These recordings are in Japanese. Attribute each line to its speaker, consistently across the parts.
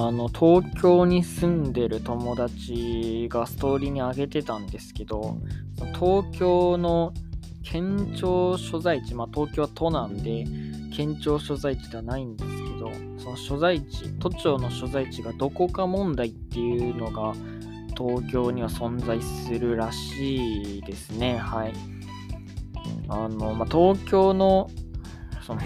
Speaker 1: あの東京に住んでる友達がストーリーに上げてたんですけど東京の県庁所在地、まあ、東京は都なんで県庁所在地ではないんですけどその所在地都庁の所在地がどこか問題っていうのが東京には存在するらしいですね。はい。あの、まあ、東京のその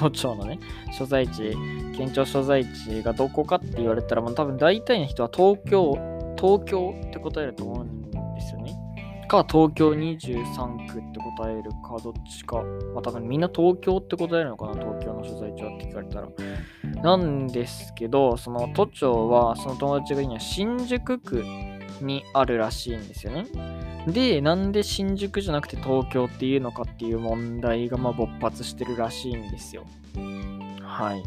Speaker 1: 都庁のね所在地県庁所在地がどこかって言われたらもう多分大体の人は東京東京って答えると思うんですよね。か東京23区って答えるかどっちか。まあ多分みんな東京って答えるのかな東京の所在地はって聞かれたら。なんですけどその都庁はその友達が言うには新宿区にあるらしいんですよねで、なんで新宿じゃなくて東京っていうのかっていう問題がま勃発してるらしいんですよ。はい。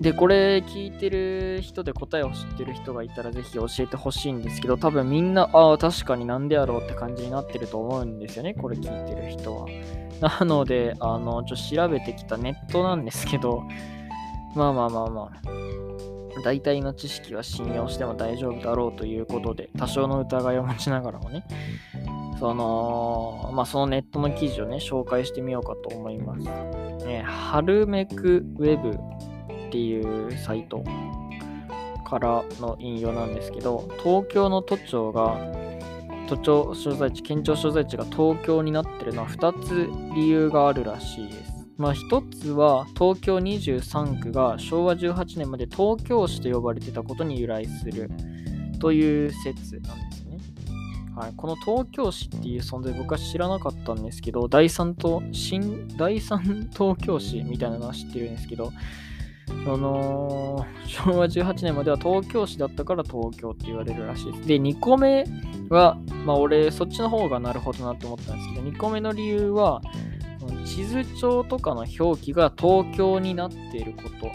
Speaker 1: で、これ聞いてる人で答えを知ってる人がいたらぜひ教えてほしいんですけど、多分みんな、ああ、確かになんでやろうって感じになってると思うんですよね、これ聞いてる人は。なので、あの、ちょっと調べてきたネットなんですけど、まあまあまあまあ。大体の知識は信用しても大丈夫だろうということで、多少の疑いを持ちながらもね、その、まあ、そのネットの記事をね、紹介してみようかと思います。ね、ハルメクウェブっていうサイトからの引用なんですけど、東京の都庁が、都庁所在地、県庁所在地が東京になってるのは2つ理由があるらしいです。まあ一つは東京23区が昭和18年まで東京市と呼ばれてたことに由来するという説なんですね。はい、この東京市っていう存在僕は知らなかったんですけど、第三と新第三東京市みたいなのは知ってるんですけど、その昭和18年までは東京市だったから東京って言われるらしいです。で、2個目は、まあ俺そっちの方がなるほどなって思ったんですけど、2個目の理由は、地図帳とかの表記が東京になっていること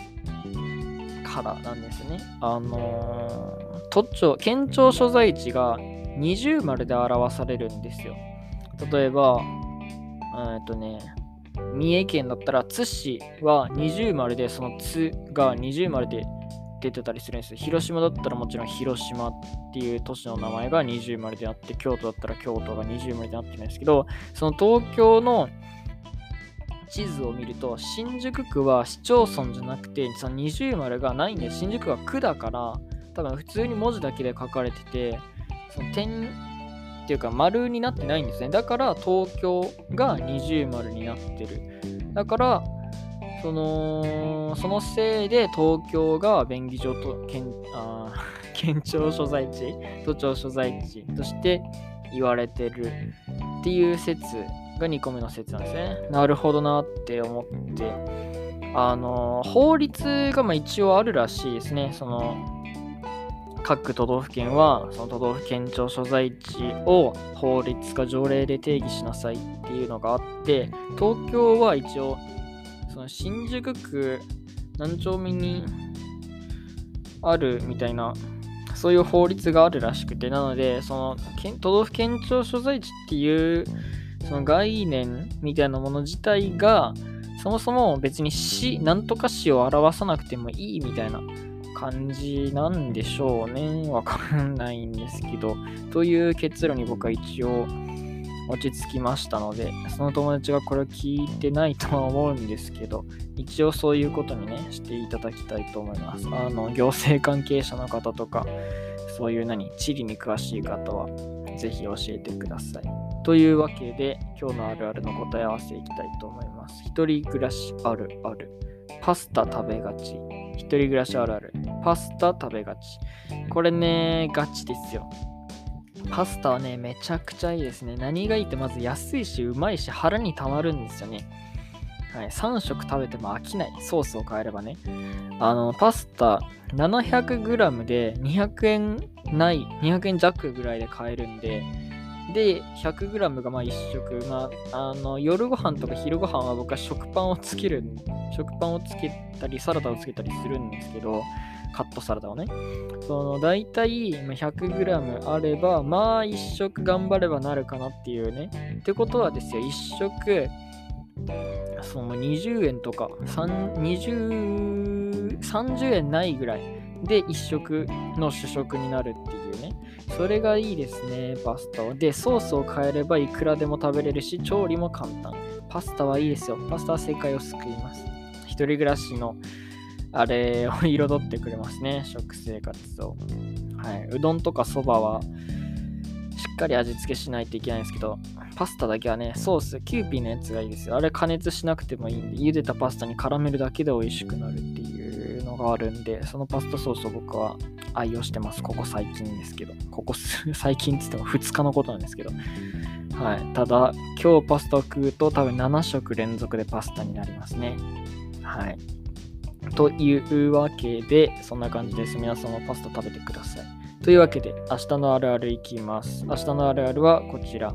Speaker 1: からなんですね。あのー、都庁、県庁所在地が二重丸で表されるんですよ。例えば、えっとね、三重県だったら津市は二重丸で、その津が二重丸で出てたりするんですよ。広島だったらもちろん広島っていう都市の名前が二重丸であって、京都だったら京都が二重丸であってるんですけど、その東京の地図を見ると、新宿区は市町村じゃなくて、その二重丸がないんで、新宿区は区だから、多分普通に文字だけで書かれてて、その点っていうか丸になってないんですね。だから東京が二重丸になってる。だから、その、そのせいで東京が便宜上と県あ 県庁所在地、都庁所在地として言われてるっていう説が2個目の説なんですね。なるほどなって思って、あの、法律がま一応あるらしいですね。その、各都道府県は、その都道府県庁所在地を法律か条例で定義しなさいっていうのがあって、東京は一応、その新宿区何丁目にあるみたいなそういう法律があるらしくて、なので、その都道府県庁所在地っていうその概念みたいなもの自体が、そもそも別に死、なんとか死を表さなくてもいいみたいな感じなんでしょうね。わかんないんですけど。という結論に僕は一応落ち着きましたので、その友達がこれを聞いてないとは思うんですけど、一応そういうことにね、していただきたいと思います。あの、行政関係者の方とか、そういう何、地理に詳しい方は、ぜひ教えてください。というわけで、今日のあるあるの答え合わせいきたいと思います。一人暮らしあるある。パスタ食べがち。一人暮らしあるある。パスタ食べがち。これね、ガチですよ。パスタはね、めちゃくちゃいいですね。何がいいってまず安いし、うまいし、腹にたまるんですよね。はい、3食食べても飽きない。ソースを変えればね。あの、パスタ 700g で200円ない、200円弱ぐらいで買えるんで、で、100g がまあ1食。まあ、あの、夜ご飯とか昼ご飯は僕は食パンをつける、食パンをつけたり、サラダをつけたりするんですけど、カットサラダをね。その、大体 100g あれば、まあ1食頑張ればなるかなっていうね。ってことはですよ、1食、その20円とか、20、30円ないぐらいで1食の主食になるっていうね。それがいいですね、パスタは。で、ソースを変えればいくらでも食べれるし、調理も簡単。パスタはいいですよ。パスタは世界を救います。一人暮らしのあれを彩ってくれますね、食生活を。はい。うどんとかそばは、しっかり味付けしないといけないんですけど、パスタだけはね、ソース、キューピーのやつがいいですよ。あれ加熱しなくてもいいんで、茹でたパスタに絡めるだけで美味しくなるっていうのがあるんで、そのパスタソースを僕は愛用してます。ここ最近ですけど。ここ 最近って言っても2日のことなんですけど。はい。ただ、今日パスタを食うと多分7食連続でパスタになりますね。はい。というわけで、そんな感じです。皆さんもパスタ食べてください。というわけで、明日のあるあるいきます。明日のあるあるはこちら。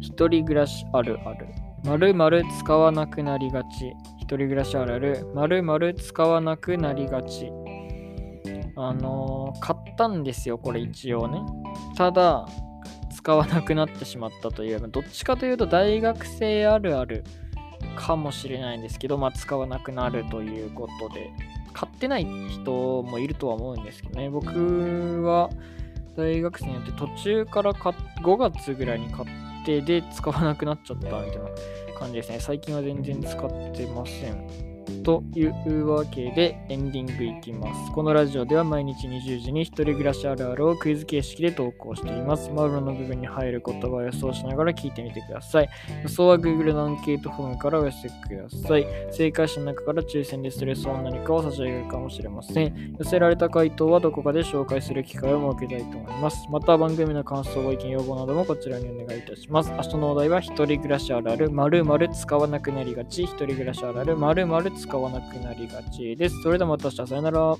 Speaker 1: 一人暮らしあるある。まるまる使わなくなりがち。人暮らしあるある。まるまる使わなくなりがち。あのー、買ったんですよ、これ一応ね。ただ、使わなくなってしまったという、どっちかというと大学生あるあるかもしれないんですけど、まあ、使わなくなるということで、買ってない人もいるとは思うんですけどね、僕は大学生によって途中から5月ぐらいに買ってで使わなくなっちゃったみたいな感じですね。最近は全然使ってません。というわけでエンディングいきます。このラジオでは毎日20時に一人暮らしあるあるをクイズ形式で投稿しています。マウロの部分に入る言葉を予想しながら聞いてみてください。予想は Google のアンケートフォームからお寄せください。正解者の中から抽選でストレスを何かを差し上げるかもしれません。寄せられた回答はどこかで紹介する機会を設けたいと思います。また番組の感想、ご意見、要望などもこちらにお願いいたします。明日のお題は一人暮らしあるある〇〇使わなくなりがち。一人暮らしあるある〇〇使わなくなりがちです。それではまた明日、さよなら。